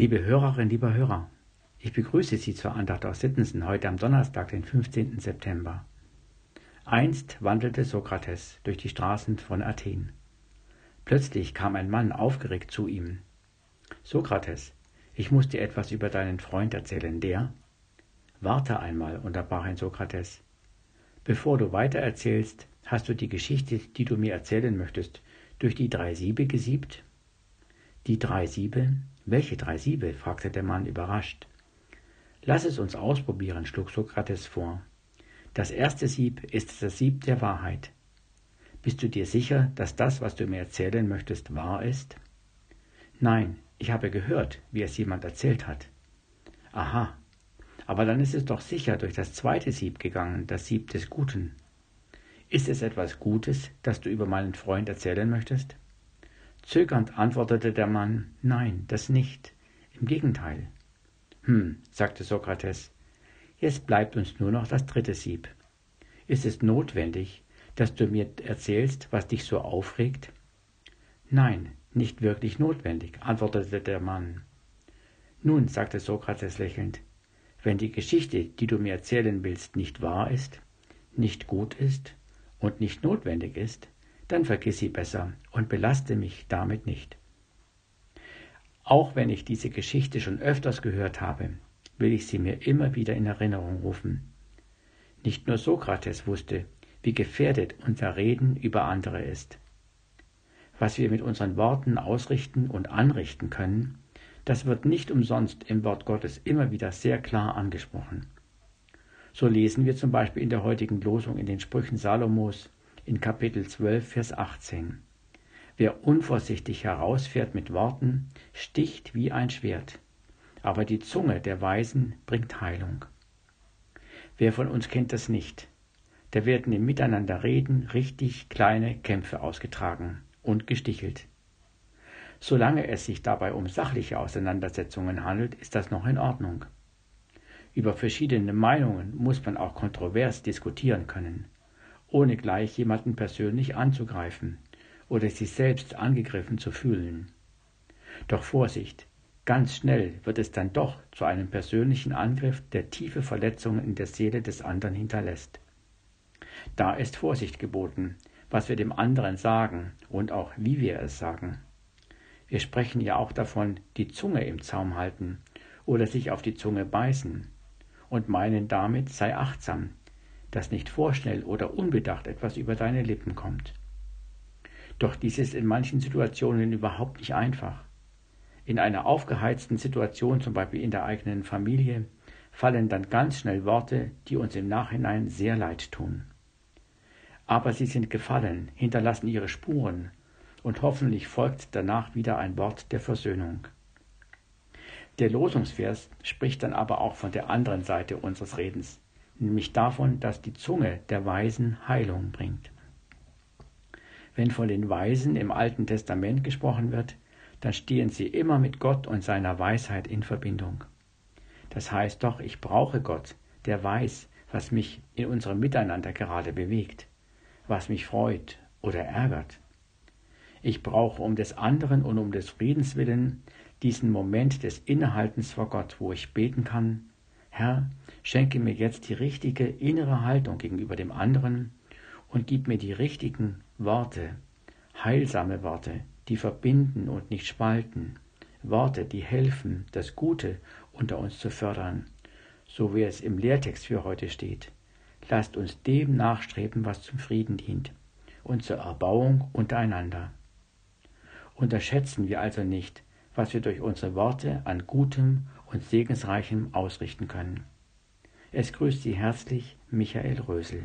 Liebe Hörerinnen, lieber Hörer, ich begrüße Sie zur Andacht aus Sittensen heute am Donnerstag, den 15. September. Einst wandelte Sokrates durch die Straßen von Athen. Plötzlich kam ein Mann aufgeregt zu ihm. Sokrates, ich muss dir etwas über deinen Freund erzählen, der. Warte einmal, unterbrach ein Sokrates. Bevor du weitererzählst, hast du die Geschichte, die du mir erzählen möchtest, durch die drei Siebe gesiebt? Die drei Siebe? Welche drei Siebe? fragte der Mann überrascht. Lass es uns ausprobieren, schlug Sokrates vor. Das erste Sieb ist das Sieb der Wahrheit. Bist du dir sicher, dass das, was du mir erzählen möchtest, wahr ist? Nein, ich habe gehört, wie es jemand erzählt hat. Aha, aber dann ist es doch sicher durch das zweite Sieb gegangen, das Sieb des Guten. Ist es etwas Gutes, das du über meinen Freund erzählen möchtest? Zögernd antwortete der Mann, nein, das nicht. Im Gegenteil. Hm, sagte Sokrates, jetzt bleibt uns nur noch das dritte Sieb. Ist es notwendig, dass du mir erzählst, was dich so aufregt? Nein, nicht wirklich notwendig, antwortete der Mann. Nun, sagte Sokrates lächelnd, wenn die Geschichte, die du mir erzählen willst, nicht wahr ist, nicht gut ist und nicht notwendig ist, dann vergiss sie besser und belaste mich damit nicht. Auch wenn ich diese Geschichte schon öfters gehört habe, will ich sie mir immer wieder in Erinnerung rufen. Nicht nur Sokrates wusste, wie gefährdet unser Reden über andere ist. Was wir mit unseren Worten ausrichten und anrichten können, das wird nicht umsonst im Wort Gottes immer wieder sehr klar angesprochen. So lesen wir zum Beispiel in der heutigen Losung in den Sprüchen Salomos in Kapitel 12, Vers 18. Wer unvorsichtig herausfährt mit Worten, sticht wie ein Schwert, aber die Zunge der Weisen bringt Heilung. Wer von uns kennt das nicht? Da werden im Miteinanderreden richtig kleine Kämpfe ausgetragen und gestichelt. Solange es sich dabei um sachliche Auseinandersetzungen handelt, ist das noch in Ordnung. Über verschiedene Meinungen muss man auch kontrovers diskutieren können, ohne gleich jemanden persönlich anzugreifen oder sich selbst angegriffen zu fühlen. Doch Vorsicht, ganz schnell wird es dann doch zu einem persönlichen Angriff, der tiefe Verletzungen in der Seele des anderen hinterlässt. Da ist Vorsicht geboten, was wir dem anderen sagen und auch wie wir es sagen. Wir sprechen ja auch davon, die Zunge im Zaum halten oder sich auf die Zunge beißen und meinen damit sei achtsam, dass nicht vorschnell oder unbedacht etwas über deine Lippen kommt. Doch dies ist in manchen Situationen überhaupt nicht einfach. In einer aufgeheizten Situation, zum Beispiel in der eigenen Familie, fallen dann ganz schnell Worte, die uns im Nachhinein sehr leid tun. Aber sie sind gefallen, hinterlassen ihre Spuren und hoffentlich folgt danach wieder ein Wort der Versöhnung. Der Losungsvers spricht dann aber auch von der anderen Seite unseres Redens, nämlich davon, dass die Zunge der Weisen Heilung bringt. Wenn von den Weisen im Alten Testament gesprochen wird, dann stehen sie immer mit Gott und seiner Weisheit in Verbindung. Das heißt doch, ich brauche Gott, der weiß, was mich in unserem Miteinander gerade bewegt, was mich freut oder ärgert. Ich brauche um des anderen und um des Friedens willen diesen Moment des Innehaltens vor Gott, wo ich beten kann, Herr, schenke mir jetzt die richtige innere Haltung gegenüber dem anderen und gib mir die richtigen Worte, heilsame Worte, die verbinden und nicht spalten, Worte, die helfen, das Gute unter uns zu fördern, so wie es im Lehrtext für heute steht. Lasst uns dem nachstreben, was zum Frieden dient und zur Erbauung untereinander. Unterschätzen wir also nicht, was wir durch unsere Worte an Gutem und Segensreichem ausrichten können. Es grüßt Sie herzlich Michael Rösel.